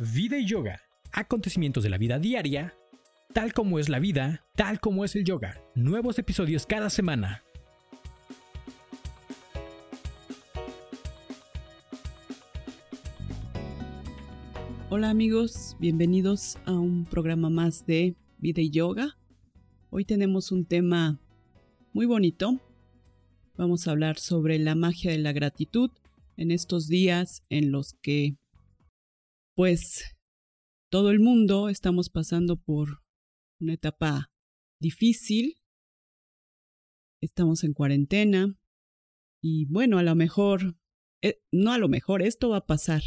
Vida y yoga. Acontecimientos de la vida diaria, tal como es la vida, tal como es el yoga. Nuevos episodios cada semana. Hola amigos, bienvenidos a un programa más de Vida y Yoga. Hoy tenemos un tema muy bonito. Vamos a hablar sobre la magia de la gratitud en estos días en los que pues todo el mundo estamos pasando por una etapa difícil. Estamos en cuarentena y bueno, a lo mejor, eh, no a lo mejor, esto va a pasar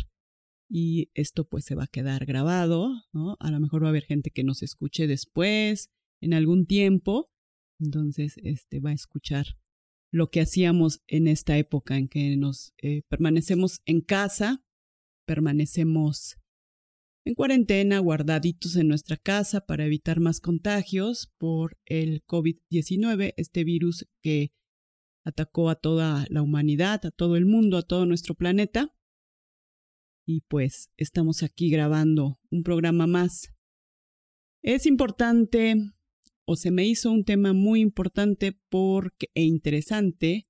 y esto pues se va a quedar grabado, ¿no? A lo mejor va a haber gente que nos escuche después, en algún tiempo, entonces este va a escuchar lo que hacíamos en esta época en que nos eh, permanecemos en casa, permanecemos en cuarentena, guardaditos en nuestra casa para evitar más contagios por el COVID-19, este virus que atacó a toda la humanidad, a todo el mundo, a todo nuestro planeta y pues estamos aquí grabando un programa más. Es importante, o se me hizo un tema muy importante porque, e interesante,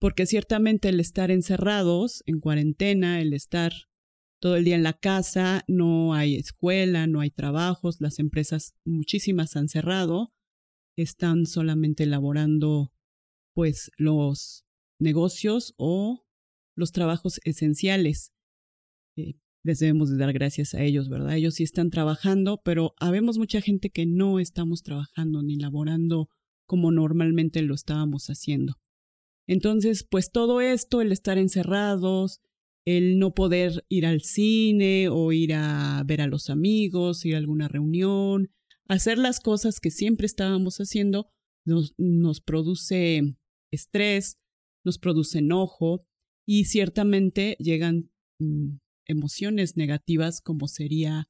porque ciertamente el estar encerrados, en cuarentena, el estar todo el día en la casa, no hay escuela, no hay trabajos, las empresas muchísimas han cerrado, están solamente elaborando pues los negocios o los trabajos esenciales. Eh, les debemos de dar gracias a ellos, ¿verdad? Ellos sí están trabajando, pero habemos mucha gente que no estamos trabajando ni laborando como normalmente lo estábamos haciendo. Entonces, pues todo esto, el estar encerrados, el no poder ir al cine o ir a ver a los amigos, ir a alguna reunión, hacer las cosas que siempre estábamos haciendo, nos, nos produce estrés, nos produce enojo y ciertamente llegan mm, emociones negativas como sería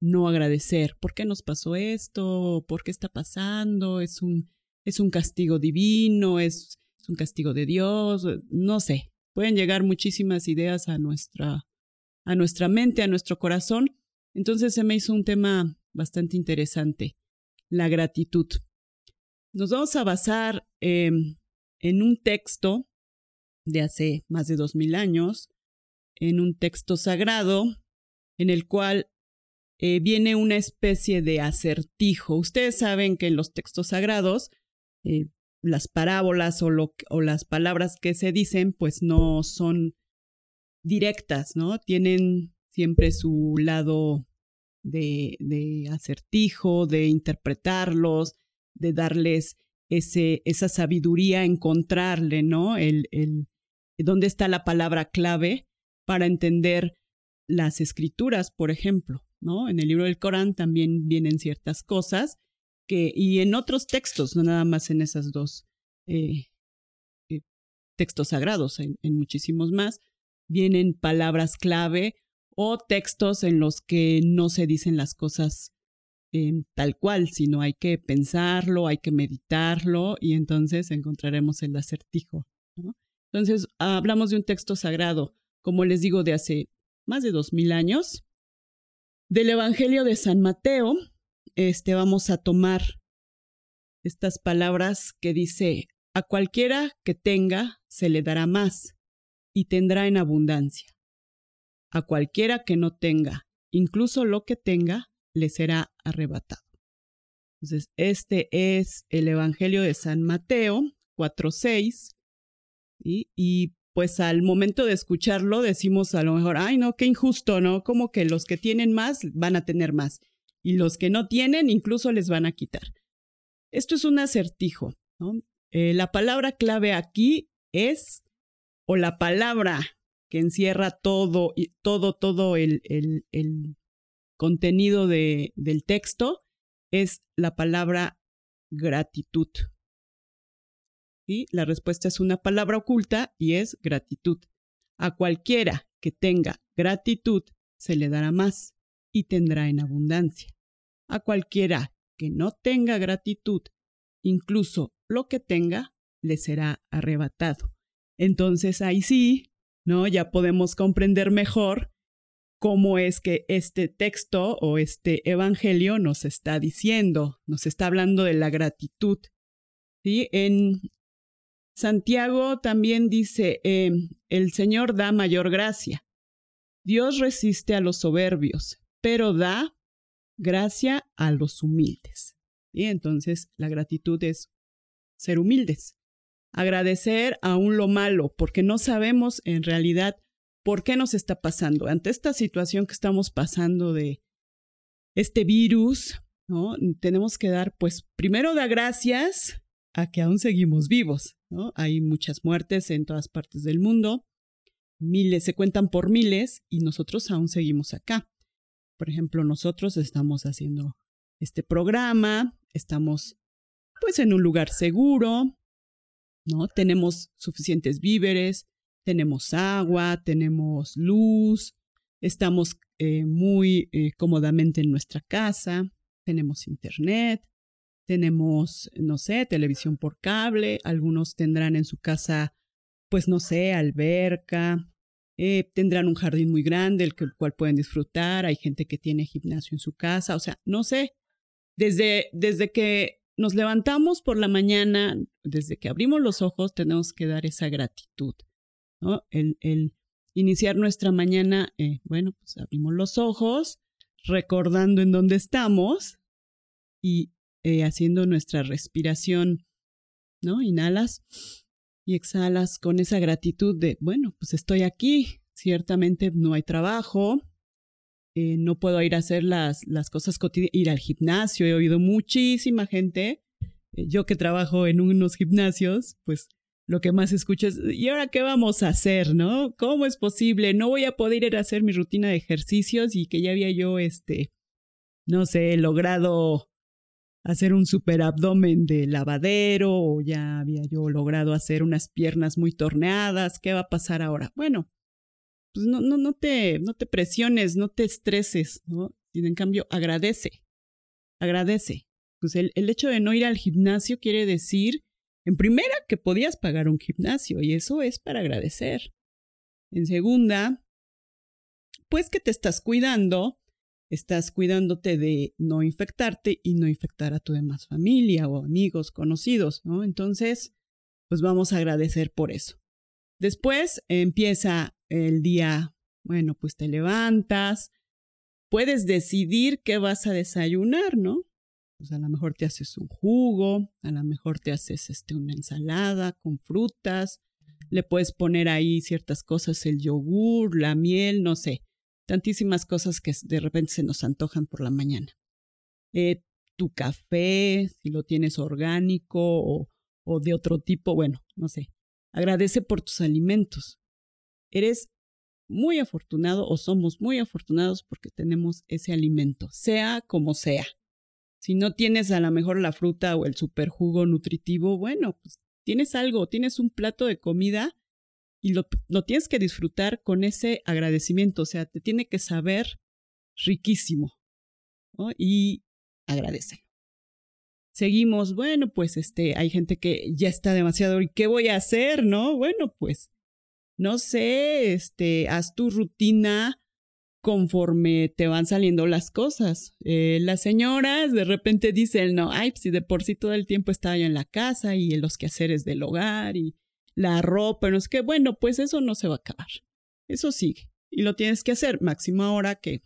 no agradecer. ¿Por qué nos pasó esto? ¿Por qué está pasando? ¿Es un, es un castigo divino? ¿Es, ¿Es un castigo de Dios? No sé. Pueden llegar muchísimas ideas a nuestra, a nuestra mente, a nuestro corazón. Entonces se me hizo un tema bastante interesante, la gratitud. Nos vamos a basar em, en un texto de hace más de dos mil años, en un texto sagrado en el cual eh, viene una especie de acertijo. Ustedes saben que en los textos sagrados eh, las parábolas o, o, las palabras que se dicen pues no son directas, ¿no? Tienen siempre su lado de, de acertijo, de interpretarlos, de darles ese, esa sabiduría, encontrarle, ¿no? El, el, dónde está la palabra clave para entender las escrituras, por ejemplo, ¿no? En el libro del Corán también vienen ciertas cosas que, y en otros textos, no nada más en esos dos eh, eh, textos sagrados, en, muchísimos más, vienen palabras clave o textos en los que no se dicen las cosas eh, tal cual, sino hay que pensarlo, hay que meditarlo y entonces encontraremos el acertijo. Entonces, hablamos de un texto sagrado como les digo, de hace más de dos mil años. Del Evangelio de San Mateo, este, vamos a tomar estas palabras que dice, a cualquiera que tenga se le dará más y tendrá en abundancia. A cualquiera que no tenga, incluso lo que tenga, le será arrebatado. Entonces, este es el Evangelio de San Mateo 4.6 y, y pues al momento de escucharlo decimos a lo mejor, ay no, qué injusto, ¿no? Como que los que tienen más van a tener más y los que no tienen incluso les van a quitar. Esto es un acertijo. Eh, la palabra clave aquí es, o la palabra que encierra todo, y todo, todo el, el, contenido de, del texto, es la palabra gratitud. La respuesta es una palabra oculta y es gratitud. A cualquiera que tenga gratitud se le dará más y tendrá en abundancia. A cualquiera que no tenga gratitud, incluso lo que tenga, le será arrebatado. Entonces ahí sí, ¿no? Ya podemos comprender mejor cómo es que este texto o este evangelio nos está diciendo, nos está hablando de la gratitud. ¿sí? En Santiago también dice, em, el Señor da mayor gracia. Dios resiste a los soberbios, pero da gracia a los humildes. Y entonces la gratitud es ser humildes, agradecer aún lo malo, porque no sabemos en realidad ¿Por qué nos está pasando? Ante esta situación que estamos pasando de este virus, ¿no? Tenemos que dar, pues, primero da gracias a que aún seguimos vivos. Hay muchas muertes en todas partes del mundo, miles, se cuentan por miles y nosotros aún seguimos acá. Por ejemplo, nosotros estamos haciendo este programa, estamos pues en un lugar seguro, ¿no? Tenemos suficientes víveres, tenemos agua, tenemos luz, estamos eh, muy eh, cómodamente en nuestra casa, tenemos internet, tenemos, no sé, televisión por cable, algunos tendrán en su casa, pues no sé, alberca, eh, tendrán un jardín muy grande, el, el cual pueden disfrutar, hay gente que tiene gimnasio en su casa, o sea, no sé, desde, desde que nos levantamos por la mañana, desde que abrimos los ojos, tenemos que dar esa gratitud. El, iniciar nuestra mañana, eh, bueno, pues abrimos los ojos, recordando en dónde estamos y eh, haciendo nuestra respiración, ¿no? Inhalas y exhalas con esa gratitud de, bueno, pues estoy aquí, ciertamente no hay trabajo, eh, no puedo ir a hacer las, las cosas cotidianas, ir al gimnasio, he oído muchísima gente, yo que trabajo en unos gimnasios, pues lo que más escucho es, ¿y ahora qué vamos a hacer, no? ¿Cómo es posible? No voy a poder ir a hacer mi rutina de ejercicios y que ya había yo, este, no sé, logrado hacer un super abdomen de lavadero o ya había yo logrado hacer unas piernas muy torneadas, ¿qué va a pasar ahora? Bueno, pues no, no, no te, no te presiones, no te estreses, ¿no? Y en cambio, agradece, agradece. Pues el, el hecho de no ir al gimnasio quiere decir en primera, que podías pagar un gimnasio y eso es para agradecer. En segunda, pues que te estás cuidando, estás cuidándote de no infectarte y no infectar a tu demás familia o amigos, conocidos, ¿no? Entonces, pues vamos a agradecer por eso. Después empieza el día, bueno, pues te levantas, puedes decidir qué vas a desayunar, ¿no? pues a lo mejor te haces un jugo, a lo mejor te haces este, una ensalada con frutas, le puedes poner ahí ciertas cosas, el yogur, la miel, no sé, tantísimas cosas que de repente se nos antojan por la mañana. Eh, tu café, si lo tienes orgánico o, de otro tipo, bueno, no sé. Agradece por tus alimentos. Eres muy afortunado o somos muy afortunados porque tenemos ese alimento, sea como sea. Si no tienes a lo mejor la fruta o el superjugo nutritivo, bueno, pues tienes algo, tienes un plato de comida y lo, tienes que disfrutar con ese agradecimiento, o sea, te tiene que saber riquísimo y agradece. Seguimos, bueno, pues este, hay gente que ya está demasiado, ¿y qué voy a hacer? No, bueno, pues, no sé, este, haz tu rutina conforme te van saliendo las cosas. Eh, las señoras de repente dicen, no, ay, pues, si de por sí todo el tiempo estaba yo en la casa y en los quehaceres del hogar y la ropa, no es que, bueno, pues eso no se va a acabar. Eso sigue. Y lo tienes que hacer, máximo ahora que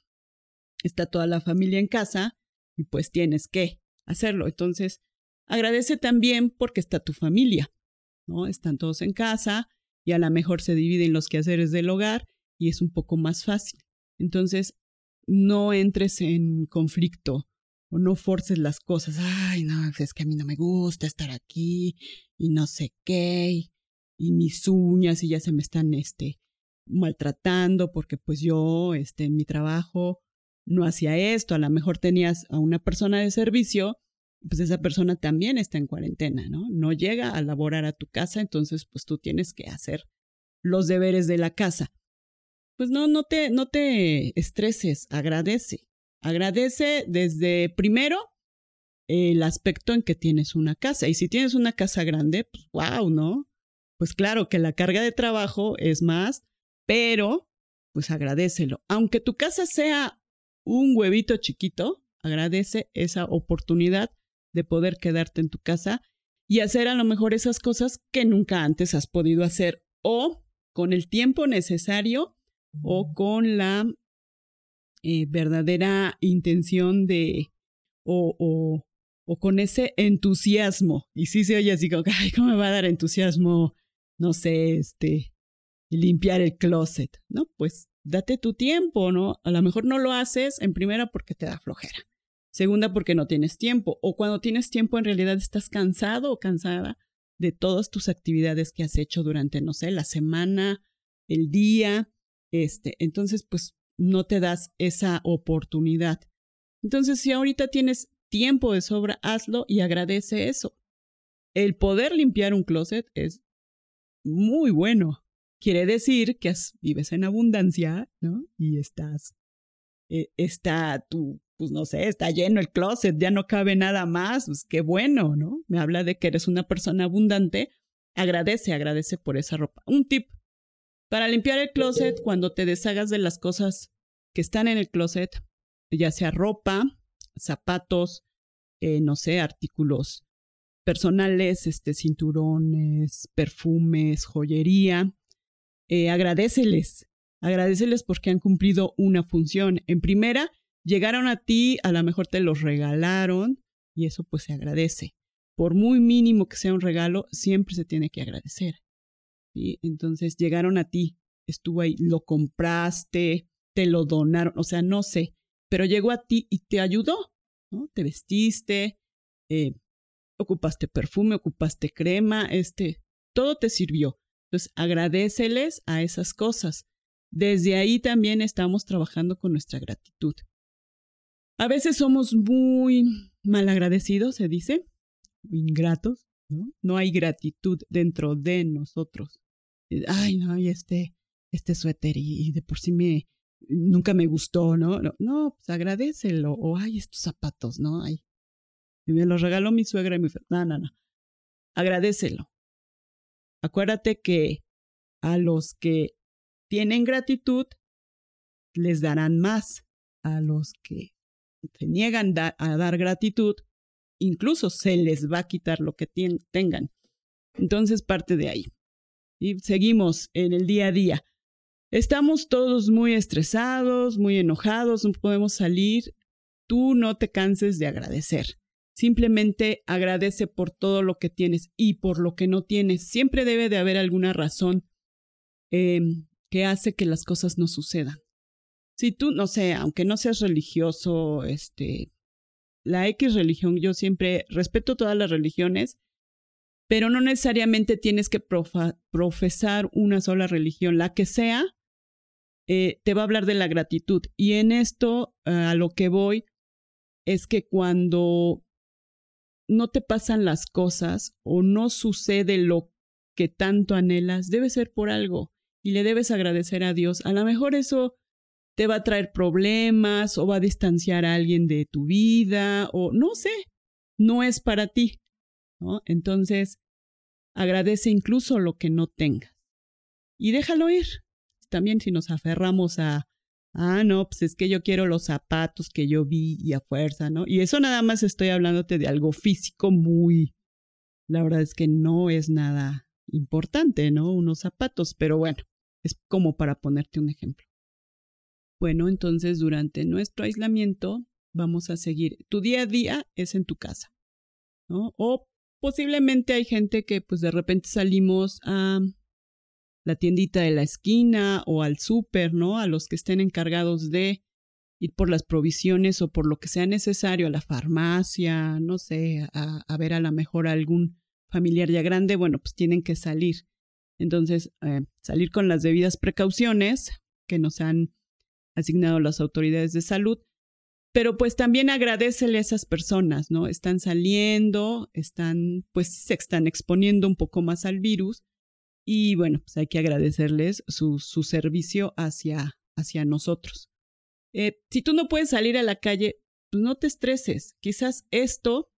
está toda la familia en casa y pues tienes que hacerlo. Entonces, agradece también porque está tu familia, ¿no? Están todos en casa y a lo mejor se dividen los quehaceres del hogar y es un poco más fácil. Entonces, no entres en conflicto o no forces las cosas. Ay, no, es que a mí no me gusta estar aquí y no sé qué, y, mis uñas y ya se me están este, maltratando porque pues yo este, en mi trabajo no hacía esto. A lo mejor tenías a una persona de servicio, pues esa persona también está en cuarentena, ¿no? No llega a laborar a tu casa, entonces pues tú tienes que hacer los deberes de la casa pues no, no te, no te estreses, agradece. Agradece desde primero el aspecto en que tienes una casa. Y si tienes una casa grande, pues wow, ¿no? Pues claro que la carga de trabajo es más, pero pues agradecelo. Aunque tu casa sea un huevito chiquito, agradece esa oportunidad de poder quedarte en tu casa y hacer a lo mejor esas cosas que nunca antes has podido hacer o con el tiempo necesario o con la eh, verdadera intención de o, o, o, con ese entusiasmo. Y sí se oye así como, ay, ¿cómo me va a dar entusiasmo? No sé, este, limpiar el closet, ¿no? Pues date tu tiempo, ¿no? A lo mejor no lo haces en primera porque te da flojera. Segunda, porque no tienes tiempo. O cuando tienes tiempo, en realidad estás cansado o cansada de todas tus actividades que has hecho durante, no sé, la semana, el día. Este, entonces, pues no te das esa oportunidad. Entonces, si ahorita tienes tiempo de sobra, hazlo y agradece eso. El poder limpiar un closet es muy bueno. Quiere decir que vives en abundancia, ¿no? Y estás, eh, está tu pues no sé, está lleno el closet, ya no cabe nada más, pues qué bueno, ¿no? Me habla de que eres una persona abundante, agradece, agradece por esa ropa. Un tip, para limpiar el closet, cuando te deshagas de las cosas que están en el closet, ya sea ropa, zapatos, eh, no sé, artículos personales, este, cinturones, perfumes, joyería, eh, agradeceles, agradeceles porque han cumplido una función. En primera, llegaron a ti, a lo mejor te los regalaron y eso pues se agradece. Por muy mínimo que sea un regalo, siempre se tiene que agradecer. ¿sí? Entonces llegaron a ti, estuvo ahí, lo compraste, te lo donaron, o sea, no sé, pero llegó a ti y te ayudó, ¿no? Te vestiste, eh, ocupaste perfume, ocupaste crema, este, todo te sirvió. Entonces, agradeceles a esas cosas. Desde ahí también estamos trabajando con nuestra gratitud. A veces somos muy malagradecidos, se dice, ingratos, ¿no? No hay gratitud dentro de nosotros. Ay, no, y este, este suéter y, de por sí me, nunca me gustó, ¿no? No, no pues agradecelo. O, ay, estos zapatos, ¿no? Ay, me los regaló mi suegra y mi... No, no, no. Agradecelo. Acuérdate que a los que tienen gratitud les darán más. A los que se niegan a dar gratitud, incluso se les va a quitar lo que tengan. Entonces parte de ahí. Y seguimos en el día a día. Estamos todos muy estresados, muy enojados, no podemos salir. Tú no te canses de agradecer. Simplemente agradece por todo lo que tienes y por lo que no tienes. Siempre debe de haber alguna razón em, que hace que las cosas no sucedan si tú, no sé, aunque no seas religioso, este, la X religión, yo siempre respeto todas las religiones, pero no necesariamente tienes que profesar una sola religión, la que sea, eh, te va a hablar de la gratitud. Y en esto, a lo que voy, es que cuando no te pasan las cosas o no sucede lo que tanto anhelas, debe ser por algo y le debes agradecer a Dios. A lo mejor eso te va a traer problemas o va a distanciar a alguien de tu vida o no sé, no es para ti. Entonces, agradece incluso lo que no tengas y déjalo ir. También si nos aferramos a, ah, no, pues es que yo quiero los zapatos que yo vi y a fuerza, ¿no? Y eso nada más estoy hablándote de algo físico muy, la verdad es que no es nada importante, ¿no? Unos zapatos, pero bueno, es como para ponerte un ejemplo. Bueno, entonces durante nuestro aislamiento vamos a seguir. Tu día a día es en tu casa, ¿no? O posiblemente hay gente que pues de repente salimos a la tiendita de la esquina o al súper, ¿no? A los que estén encargados de ir por las provisiones o por lo que sea necesario, a la farmacia, no sé, a, ver a lo mejor algún familiar ya grande, bueno, pues tienen que salir. Entonces, eh, salir con las debidas precauciones que nos han asignado las autoridades de salud. Pero pues también agradecele a esas personas, ¿no? Están saliendo, están, pues se están exponiendo un poco más al virus y bueno, pues hay que agradecerles su, su servicio hacia, hacia nosotros. Eh, si tú no puedes salir a la calle, pues no te estreses. Quizás esto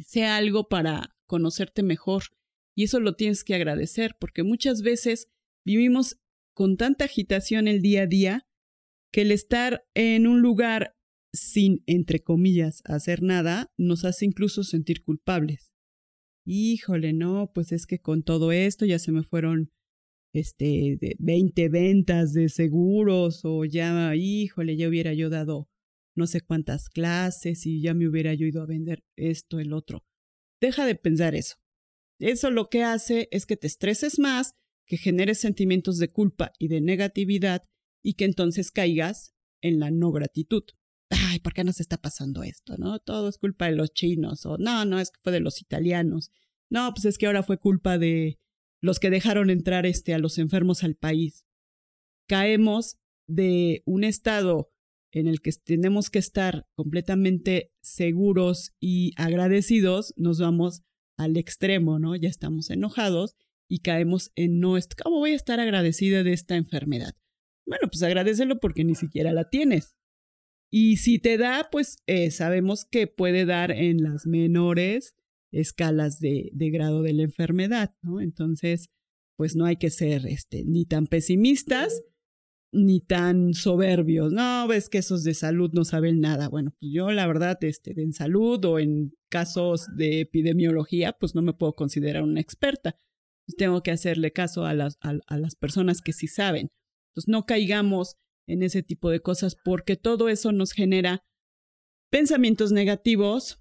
sea algo para conocerte mejor y eso lo tienes que agradecer porque muchas veces vivimos con tanta agitación el día a día que el estar en un lugar sin, entre comillas, hacer nada, nos hace incluso sentir culpables. Híjole, no, pues es que con todo esto ya se me fueron este, de 20 ventas de seguros o ya, híjole, ya hubiera yo dado no sé cuántas clases y ya me hubiera yo ido a vender esto, el otro. Deja de pensar eso. Eso lo que hace es que te estreses más, que generes sentimientos de culpa y de negatividad y que entonces caigas en la no gratitud ay, ¿por qué nos está pasando esto? ¿No? Todo es culpa de los chinos, o no, no, es que fue de los italianos. No, pues es que ahora fue culpa de los que dejaron entrar este, a los enfermos al país. Caemos de un estado en el que tenemos que estar completamente seguros y agradecidos, nos vamos al extremo, ¿no? Ya estamos enojados y caemos en no, ¿cómo voy a estar agradecida de esta enfermedad? Bueno, pues agradecelo porque ni siquiera la tienes. Y si te da, pues eh, sabemos que puede dar en las menores escalas de, grado de la enfermedad. Entonces, pues no hay que ser este, ni tan pesimistas ni tan soberbios. No, ves que esos de salud no saben nada. Bueno, pues yo la verdad, este, en salud o en casos de epidemiología, pues no me puedo considerar una experta. Pues tengo que hacerle caso a las, a las personas que sí saben. Entonces, no caigamos en ese tipo de cosas porque todo eso nos genera pensamientos negativos,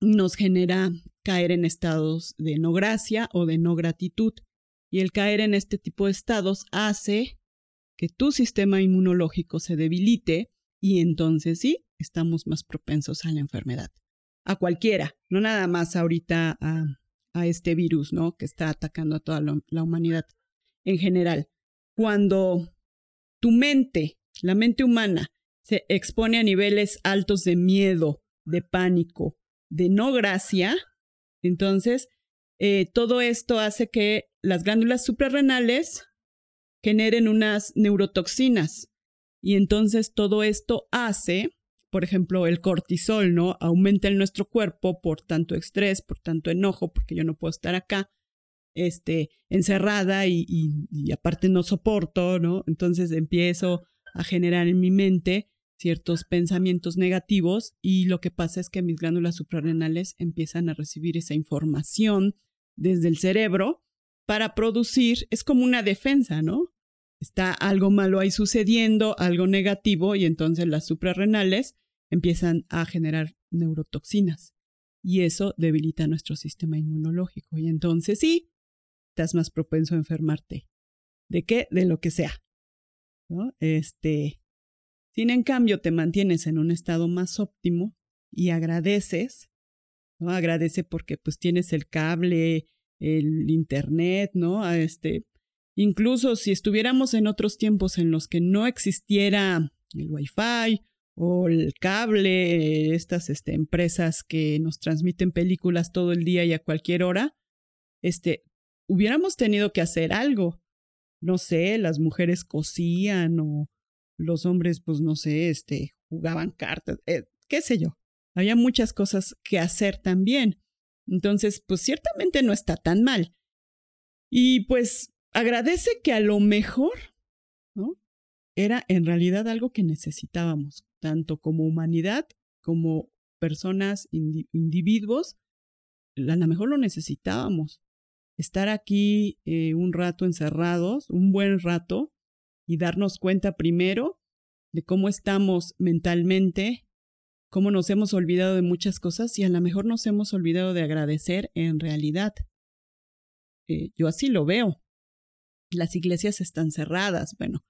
nos genera caer en estados de no gracia o de no gratitud. Y el caer en este tipo de estados hace que tu sistema inmunológico se debilite y entonces sí, estamos más propensos a la enfermedad. A cualquiera, no nada más ahorita a, a este virus, ¿no? Que está atacando a toda la humanidad en general. Cuando tu mente, la mente humana, se expone a niveles altos de miedo, de pánico, de no gracia, entonces eh, todo esto hace que las glándulas suprarrenales generen unas neurotoxinas. Y entonces todo esto hace, por ejemplo, el cortisol, ¿no? Aumenta en nuestro cuerpo por tanto estrés, por tanto enojo, porque yo no puedo estar acá este, encerrada y, aparte no soporto, ¿no? Entonces empiezo a generar en mi mente ciertos pensamientos negativos y lo que pasa es que mis glándulas suprarrenales empiezan a recibir esa información desde el cerebro para producir, es como una defensa, ¿no? Está algo malo ahí sucediendo, algo negativo, y entonces las suprarrenales empiezan a generar neurotoxinas. Y eso debilita nuestro sistema inmunológico. Y entonces sí, estás más propenso a enfermarte. ¿De qué? De lo que sea. ¿no? Este, sin en cambio te mantienes en un estado más óptimo y agradeces, ¿no? Agradece porque pues tienes el cable, el internet, ¿no? Este, incluso si estuviéramos en otros tiempos en los que no existiera el wifi o el cable, estas este, empresas que nos transmiten películas todo el día y a cualquier hora, este, hubiéramos tenido que hacer algo. No sé, las mujeres cosían o los hombres, pues no sé, este, jugaban cartas, eh, qué sé yo. Había muchas cosas que hacer también. Entonces, pues ciertamente no está tan mal. Y pues agradece que a lo mejor, ¿no? Era en realidad algo que necesitábamos, tanto como humanidad como personas, individuos, a lo mejor lo necesitábamos estar aquí eh, un rato encerrados, un buen rato, y darnos cuenta primero de cómo estamos mentalmente, cómo nos hemos olvidado de muchas cosas y a lo mejor nos hemos olvidado de agradecer en realidad. Eh, yo así lo veo. Las iglesias están cerradas, bueno,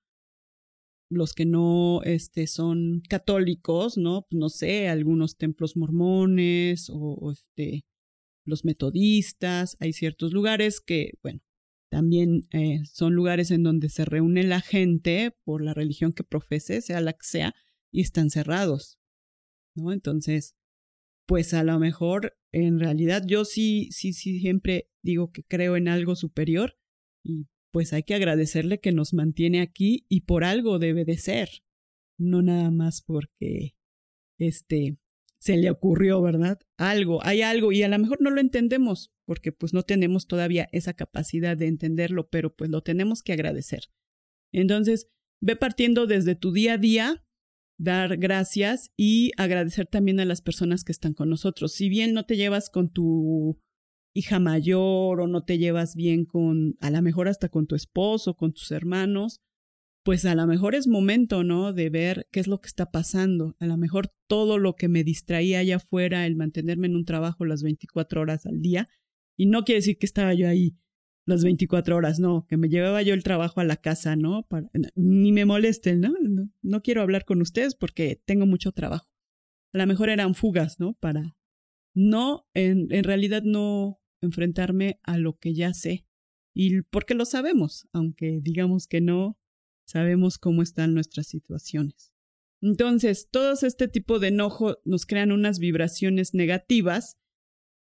los que no este, son católicos, ¿no? No sé, algunos templos mormones o este, los metodistas, hay ciertos lugares que, bueno, también eh, son lugares en donde se reúne la gente por la religión que profese, sea la que sea, y están cerrados, ¿no? Entonces, pues a lo mejor, en realidad, yo sí, sí, sí, siempre digo que creo en algo superior y pues hay que agradecerle que nos mantiene aquí y por algo debe de ser, no nada más porque, este, se le ocurrió, ¿verdad? Algo, hay algo y a lo mejor no lo entendemos porque pues no tenemos todavía esa capacidad de entenderlo, pero pues lo tenemos que agradecer. Entonces, ve partiendo desde tu día a día, dar gracias y agradecer también a las personas que están con nosotros. Si bien no te llevas con tu hija mayor o no te llevas bien con, a lo mejor hasta con tu esposo, con tus hermanos, pues a lo mejor es momento, ¿no? De ver qué es lo que está pasando. A lo mejor todo lo que me distraía allá afuera, el mantenerme en un trabajo las 24 horas al día, y no quiere decir que estaba yo ahí las 24 horas, no, que me llevaba yo el trabajo a la casa, ¿no? Para, ni me molesten, ¿no? ¿no? ¿no? quiero hablar con ustedes porque tengo mucho trabajo. A lo mejor eran fugas, ¿no? Para no, en, en realidad no enfrentarme a lo que ya sé. Y porque lo sabemos, aunque digamos que no, sabemos cómo están nuestras situaciones. Entonces, todos este tipo de enojo nos crean unas vibraciones negativas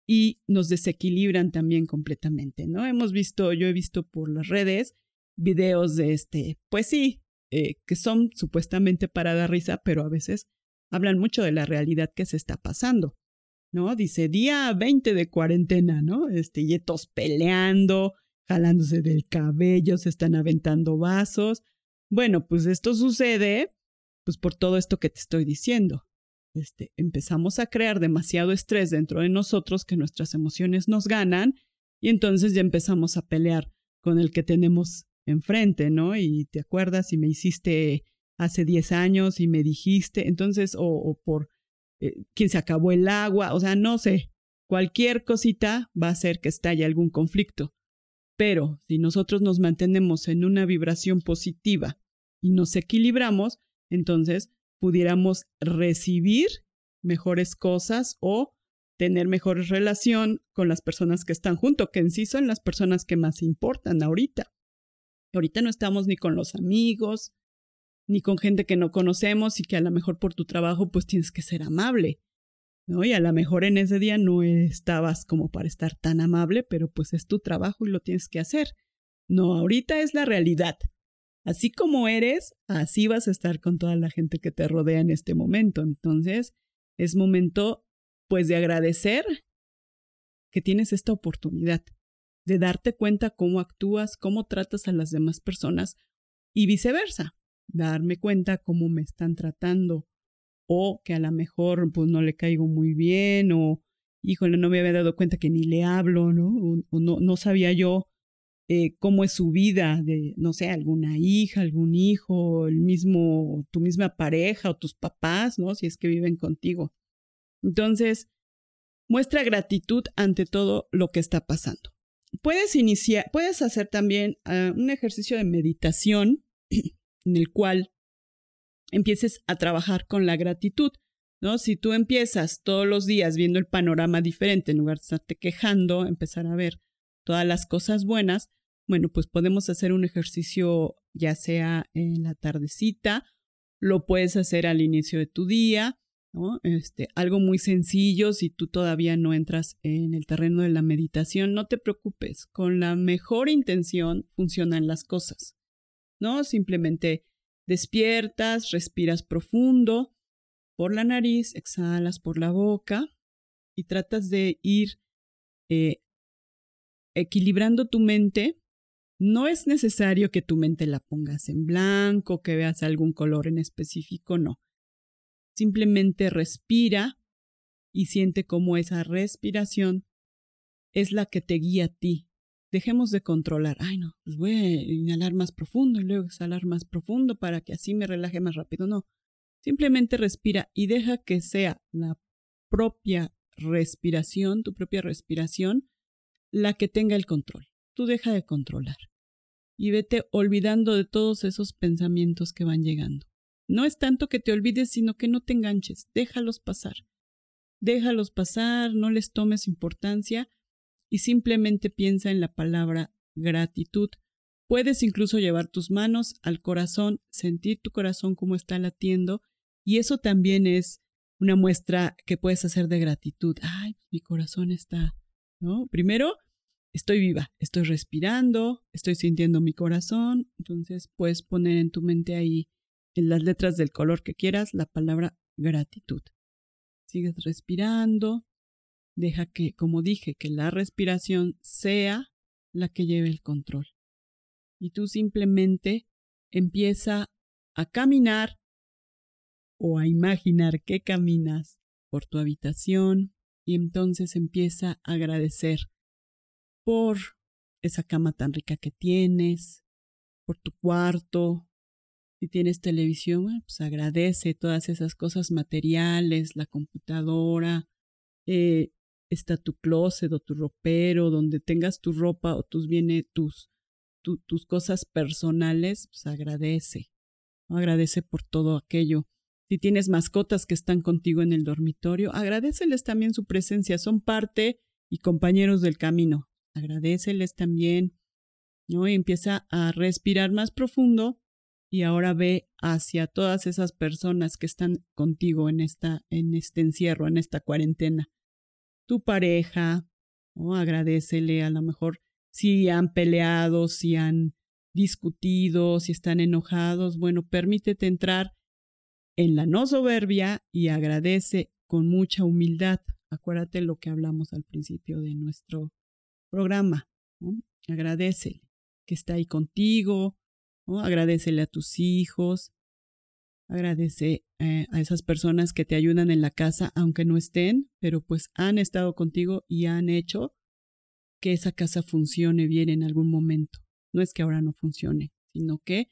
y nos desequilibran también completamente, ¿no? Hemos visto, yo he visto por las redes videos de este, pues sí, eh, que son supuestamente para dar risa, pero a veces hablan mucho de la realidad que se está pasando, ¿no? Dice día 20 de cuarentena, ¿no? Este, y peleando, jalándose del cabello, se están aventando vasos. Bueno, pues esto sucede pues por todo esto que te estoy diciendo. Este, empezamos a crear demasiado estrés dentro de nosotros que nuestras emociones nos ganan y entonces ya empezamos a pelear con el que tenemos enfrente, ¿no? Y te acuerdas y me hiciste hace 10 años y me dijiste, entonces, o, por eh, quién se acabó el agua, o sea, no sé, cualquier cosita va a hacer que estalle algún conflicto. Pero si nosotros nos mantenemos en una vibración positiva y nos equilibramos, entonces pudiéramos recibir mejores cosas o tener mejor relación con las personas que están junto, que en sí son las personas que más importan ahorita. Ahorita no estamos ni con los amigos, ni con gente que no conocemos y que a lo mejor por tu trabajo pues tienes que ser amable, Y a lo mejor en ese día no estabas como para estar tan amable, pero pues es tu trabajo y lo tienes que hacer. No, ahorita es la realidad. Así como eres, así vas a estar con toda la gente que te rodea en este momento. Entonces, es momento pues de agradecer que tienes esta oportunidad, de darte cuenta cómo actúas, cómo tratas a las demás personas y viceversa, darme cuenta cómo me están tratando o que a lo mejor pues no le caigo muy bien o híjole, no me había dado cuenta que ni le hablo, ¿no? O, no, no sabía yo eh, cómo es su vida de, no sé, alguna hija, algún hijo, el mismo, tu misma pareja o tus papás, ¿no? Si es que viven contigo. Entonces, muestra gratitud ante todo lo que está pasando. Puedes iniciar, puedes hacer también ah, un ejercicio de meditación en el cual empieces a trabajar con la gratitud. ¿no? Si tú empiezas todos los días viendo el panorama diferente, en lugar de estarte quejando, empezar a ver todas las cosas buenas, bueno, pues podemos hacer un ejercicio ya sea en la tardecita, lo puedes hacer al inicio de tu día, ¿no? Este, algo muy sencillo, si tú todavía no entras en el terreno de la meditación, no te preocupes, con la mejor intención funcionan las cosas, ¿no? Simplemente despiertas, respiras profundo por la nariz, exhalas por la boca y tratas de ir eh, equilibrando tu mente no es necesario que tu mente la pongas en blanco, que veas algún color en específico, no. Simplemente respira y siente cómo esa respiración es la que te guía a ti. Dejemos de controlar. Ay, no, pues voy a inhalar más profundo y luego exhalar más profundo para que así me relaje más rápido. No. Simplemente respira y deja que sea la propia respiración, tu propia respiración, la que tenga el control tú deja de controlar y vete olvidando de todos esos pensamientos que van llegando. No es tanto que te olvides, sino que no te enganches, déjalos pasar. Déjalos pasar, no les tomes importancia y simplemente piensa en la palabra gratitud. Puedes incluso llevar tus manos al corazón, sentir tu corazón como está latiendo y eso también es una muestra que puedes hacer de gratitud. Ay, mi corazón está, ¿no? Primero, estoy viva, estoy respirando, estoy sintiendo mi corazón. Entonces puedes poner en tu mente ahí, en las letras del color que quieras, la palabra gratitud. Sigues respirando, deja que, como dije, que la respiración sea la que lleve el control. Y tú simplemente empieza a caminar o a imaginar que caminas por tu habitación y entonces empieza a agradecer por esa cama tan rica que tienes, por tu cuarto. Si tienes televisión, pues agradece todas esas cosas materiales, la computadora, eh, está tu closet o tu ropero, donde tengas tu ropa o tus bienes, tus, tus cosas personales, pues agradece. Agradece por todo aquello. Si tienes mascotas que están contigo en el dormitorio, agradeceles también su presencia, son parte y compañeros del camino. Agradeceles también, ¿no? Y empieza a respirar más profundo y ahora ve hacia todas esas personas que están contigo en esta en este encierro, en esta cuarentena. Tu pareja. Agradecele a lo mejor si han peleado, si han discutido, si están enojados, bueno, permítete entrar en la no soberbia y agradece con mucha humildad. Acuérdate lo que hablamos al principio de nuestro programa. Agradecele que está ahí contigo, ¿no? agradecele a tus hijos, agradece eh, a esas personas que te ayudan en la casa, aunque no estén, pero pues han estado contigo y han hecho que esa casa funcione bien en algún momento. No es que ahora no funcione, sino que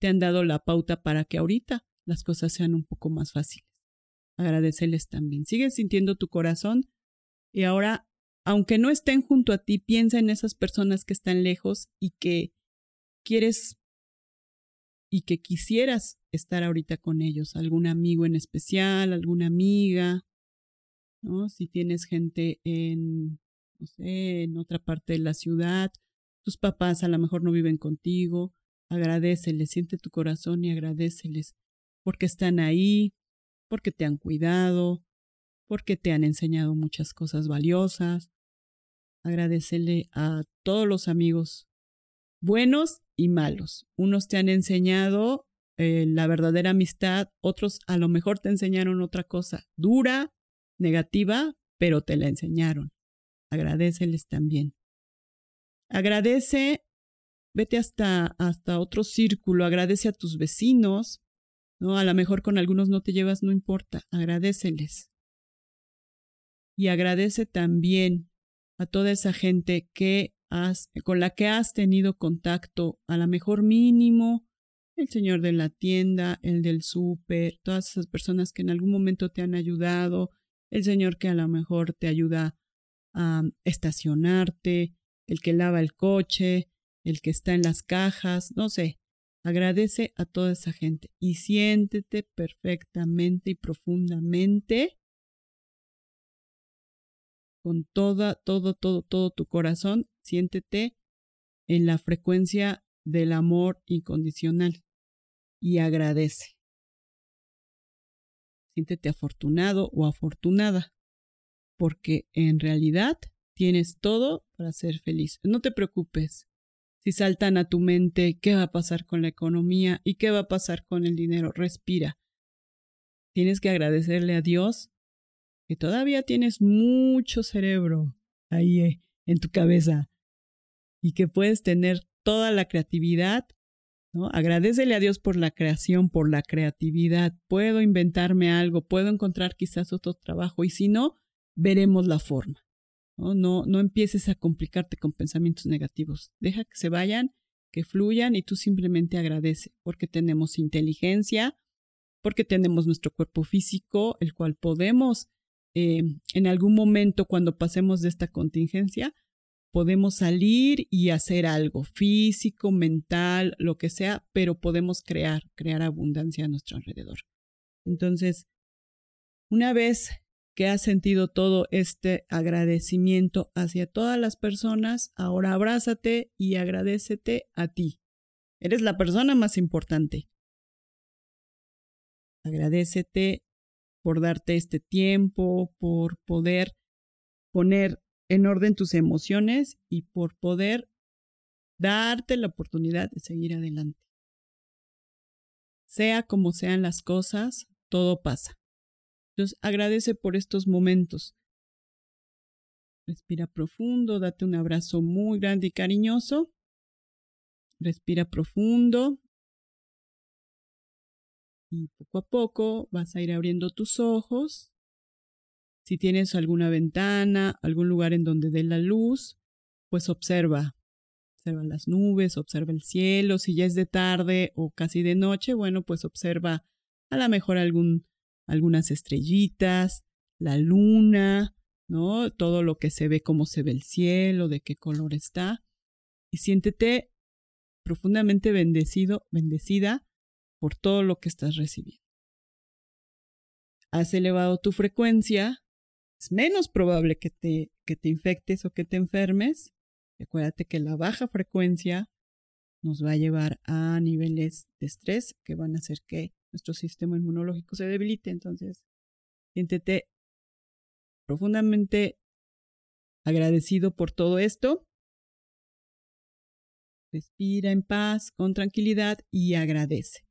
te han dado la pauta para que ahorita las cosas sean un poco más fáciles. Agradecerles también. Sigues sintiendo tu corazón y ahora, aunque no estén junto a ti, piensa en esas personas que están lejos y que quieres y que quisieras estar ahorita con ellos, algún amigo en especial, alguna amiga, ¿no? Si tienes gente en, no sé, en otra parte de la ciudad, tus papás a lo mejor no viven contigo, agradeceles, siente tu corazón y agradeceles porque están ahí, porque te han cuidado, porque te han enseñado muchas cosas valiosas. Agradecele a todos los amigos buenos y malos. Unos te han enseñado eh, la verdadera amistad, otros a lo mejor te enseñaron otra cosa dura, negativa, pero te la enseñaron. Agradeceles también. Agradece, vete hasta, hasta otro círculo, agradece a tus vecinos, ¿no? A lo mejor con algunos no te llevas, no importa, agradeceles. Y agradece también a toda esa gente que con la que has tenido contacto, a lo mejor mínimo, el señor de la tienda, el del súper, todas esas personas que en algún momento te han ayudado, el señor que a lo mejor te ayuda a estacionarte, el que lava el coche, el que está en las cajas, no sé, Agradece a toda esa gente y siéntete perfectamente y profundamente con toda, todo, todo, todo tu corazón. Siéntete en la frecuencia del amor incondicional y agradece. Siéntete afortunado o afortunada, porque en realidad tienes todo para ser feliz. No te preocupes, si saltan a tu mente qué va a pasar con la economía y qué va a pasar con el dinero, respira. Tienes que agradecerle a Dios que todavía tienes mucho cerebro ahí eh, en tu cabeza y que puedes tener toda la creatividad, ¿no? Agradecele a Dios por la creación, por la creatividad. Puedo inventarme algo, puedo encontrar quizás otro trabajo y si no, veremos la forma. ¿no? No, empieces a complicarte con pensamientos negativos. Deja que se vayan, que fluyan y tú simplemente agradece porque tenemos inteligencia, porque tenemos nuestro cuerpo físico, el cual podemos eh, en algún momento cuando pasemos de esta contingencia, podemos salir y hacer algo físico, mental, lo que sea, pero podemos crear, crear abundancia a nuestro alrededor. Entonces, una vez que has sentido todo este agradecimiento hacia todas las personas, ahora abrázate y agradecete a ti. Eres la persona más importante. Agradecete por darte este tiempo, por poder poner en orden tus emociones y por poder darte la oportunidad de seguir adelante. Sea como sean las cosas, todo pasa. Entonces, agradece por estos momentos. Respira profundo, date un abrazo muy grande y cariñoso. Respira profundo y poco a poco vas a ir abriendo tus ojos. Si tienes alguna ventana, algún lugar en donde dé la luz, pues observa. Observa las nubes, observa el cielo. Si ya es de tarde o casi de noche, bueno, pues observa a lo mejor algún, algunas estrellitas, la luna, ¿no? Todo lo que se ve, cómo se ve el cielo, de qué color está. Y siéntete profundamente bendecido, bendecida por todo lo que estás recibiendo. Has elevado tu frecuencia, es menos probable que te, que te infectes o que te enfermes. Recuérdate que la baja frecuencia nos va a llevar a niveles de estrés que van a hacer que nuestro sistema inmunológico se debilite. Entonces, siéntete profundamente agradecido por todo esto Respira en paz, con tranquilidad y agradece.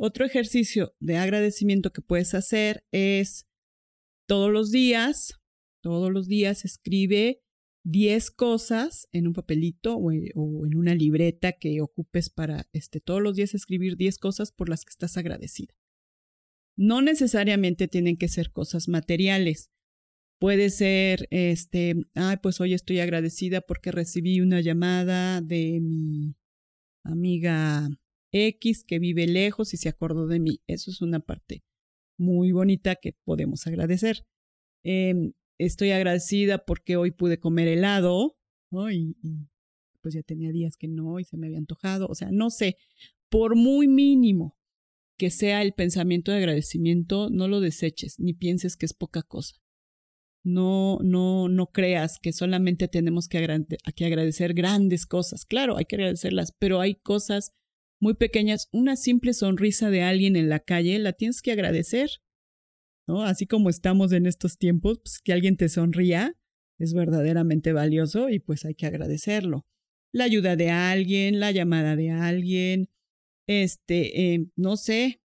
Otro ejercicio de agradecimiento que puedes hacer es todos los días, todos los días escribe 10 cosas en un papelito o, en una libreta que ocupes para este, todos los días escribir 10 cosas por las que estás agradecida. No necesariamente tienen que ser cosas materiales. Puede ser, este, ay, pues hoy estoy agradecida porque recibí una llamada de mi amiga X que vive lejos y se acordó de mí. Eso es una parte muy bonita que podemos agradecer. Em, estoy agradecida porque hoy pude comer helado, y, pues ya tenía días que no y se me había antojado. O sea, no sé, por muy mínimo que sea el pensamiento de agradecimiento, no lo deseches ni pienses que es poca cosa. No, no, no creas que solamente tenemos que, agradecer grandes cosas. Claro, hay que agradecerlas, pero hay cosas muy pequeñas. Una simple sonrisa de alguien en la calle la tienes que agradecer. ¿no? Así como estamos en estos tiempos, pues, que alguien te sonría es verdaderamente valioso y pues hay que agradecerlo. La ayuda de alguien, la llamada de alguien, este, eh, no sé,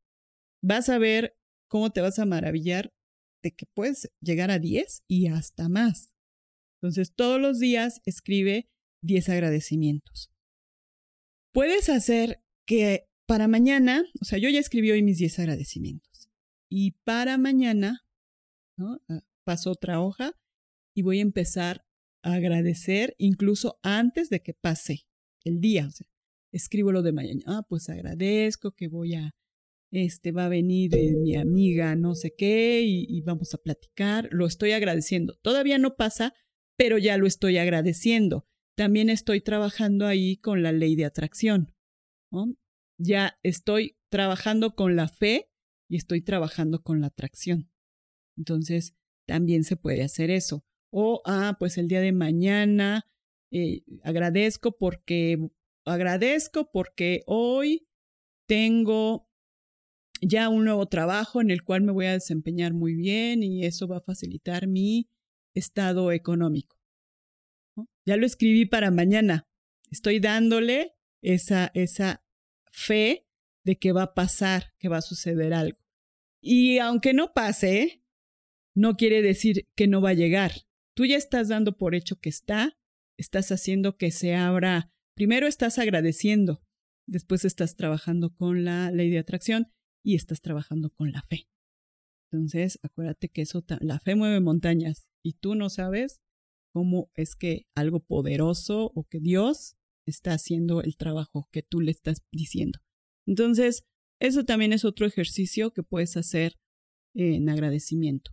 vas a ver cómo te vas a maravillar de que puedes llegar a 10 y hasta más. Entonces, todos los días escribe 10 agradecimientos. Puedes hacer que para mañana, o sea, yo ya escribí hoy mis 10 agradecimientos. Y para mañana, ¿no? Ah, paso otra hoja y voy a empezar a agradecer incluso antes de que pase el día. Escribo lo de mañana. Ah, pues agradezco que voy a este va a venir eh, mi amiga no sé qué y, vamos a platicar. Lo estoy agradeciendo. Todavía no pasa, pero ya lo estoy agradeciendo. También estoy trabajando ahí con la ley de atracción. Ya estoy trabajando con la fe y estoy trabajando con la atracción. Entonces, también se puede hacer eso. O, ah, pues el día de mañana eh, agradezco porque, agradezco porque hoy tengo ya un nuevo trabajo en el cual me voy a desempeñar muy bien y eso va a facilitar mi estado económico. Ya lo escribí para mañana. Estoy dándole esa, esa fe de que va a pasar, que va a suceder algo. Y aunque no pase, no quiere decir que no va a llegar. Tú ya estás dando por hecho que está, estás haciendo que se abra. Primero estás agradeciendo, después estás trabajando con la ley de atracción y estás trabajando con la fe. Entonces, acuérdate que eso, la fe mueve montañas y tú no sabes cómo es que algo poderoso o que Dios está haciendo el trabajo que tú le estás diciendo. Entonces, eso también es otro ejercicio que puedes hacer en agradecimiento.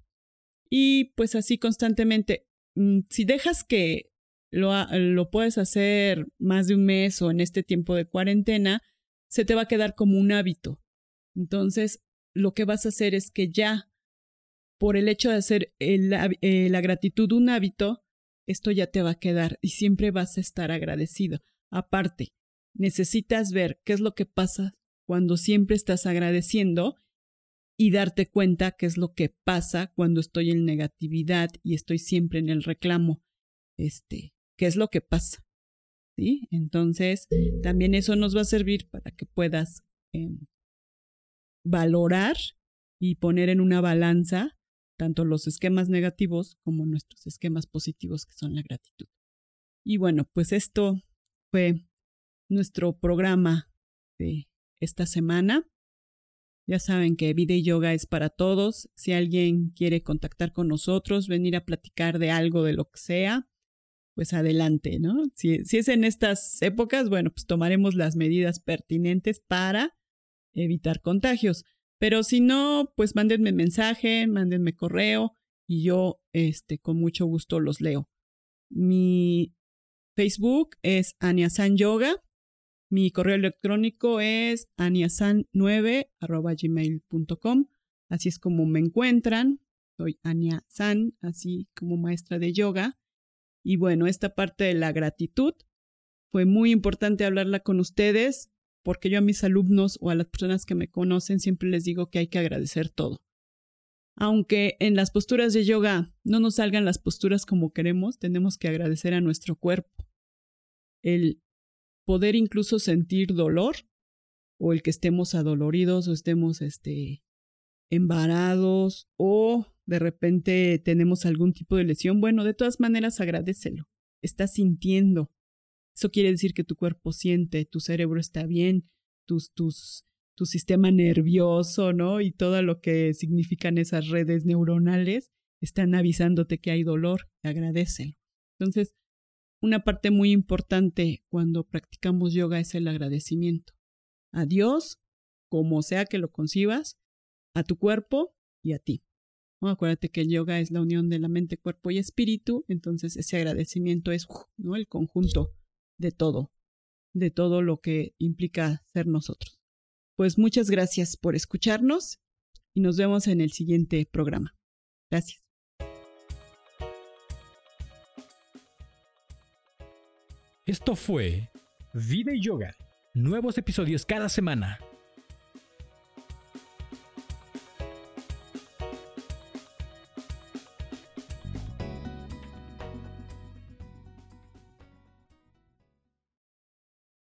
Y pues así constantemente, mm, si dejas que lo, lo puedes hacer más de un mes o en este tiempo de cuarentena, se te va a quedar como un hábito. Entonces, lo que vas a hacer es que ya, por el hecho de hacer eh, la gratitud un hábito, esto ya te va a quedar y siempre vas a estar agradecido. Aparte, necesitas ver qué es lo que pasa cuando siempre estás agradeciendo y darte cuenta qué es lo que pasa cuando estoy en negatividad y estoy siempre en el reclamo. Este, qué es lo que pasa. ¿Sí? Entonces, también eso nos va a servir para que puedas em, valorar y poner en una balanza tanto los esquemas negativos como nuestros esquemas positivos que son la gratitud. Y bueno, pues esto fue nuestro programa de esta semana. Ya saben que Vida y Yoga es para todos. Si alguien quiere contactar con nosotros, venir a platicar de algo, de lo que sea, pues adelante, ¿no? Si, es en estas épocas, bueno, pues tomaremos las medidas pertinentes para evitar contagios. Pero si no, pues mándenme mensaje, mándenme correo y yo, este, con mucho gusto los leo. Mi Facebook es Aniasan Yoga. Mi correo electrónico es aniasan9.gmail.com. Así es como me encuentran. Soy Ania San, así como maestra de yoga. Y bueno, esta parte de la gratitud fue muy importante hablarla con ustedes porque yo a mis alumnos o a las personas que me conocen siempre les digo que hay que agradecer todo. Aunque en las posturas de yoga no nos salgan las posturas como queremos, tenemos que agradecer a nuestro cuerpo. El poder incluso sentir dolor o el que estemos adoloridos o estemos este embarados o de repente tenemos algún tipo de lesión, bueno, de todas maneras agradecelo. Estás sintiendo. Eso quiere decir que tu cuerpo siente, tu cerebro está bien, tus, tus, tu sistema nervioso, ¿no? Y todo lo que significan esas redes neuronales están avisándote que hay dolor, agradecelo. Entonces, una parte muy importante cuando practicamos yoga es el agradecimiento. A Dios, como sea que lo concibas, a tu cuerpo y a ti. Acuérdate que el yoga es la unión de la mente, cuerpo y espíritu, entonces ese agradecimiento es ¿no? el conjunto de todo, de todo lo que implica ser nosotros. Pues muchas gracias por escucharnos y nos vemos en el siguiente programa. Gracias. Esto fue Vida y Yoga. Nuevos episodios cada semana.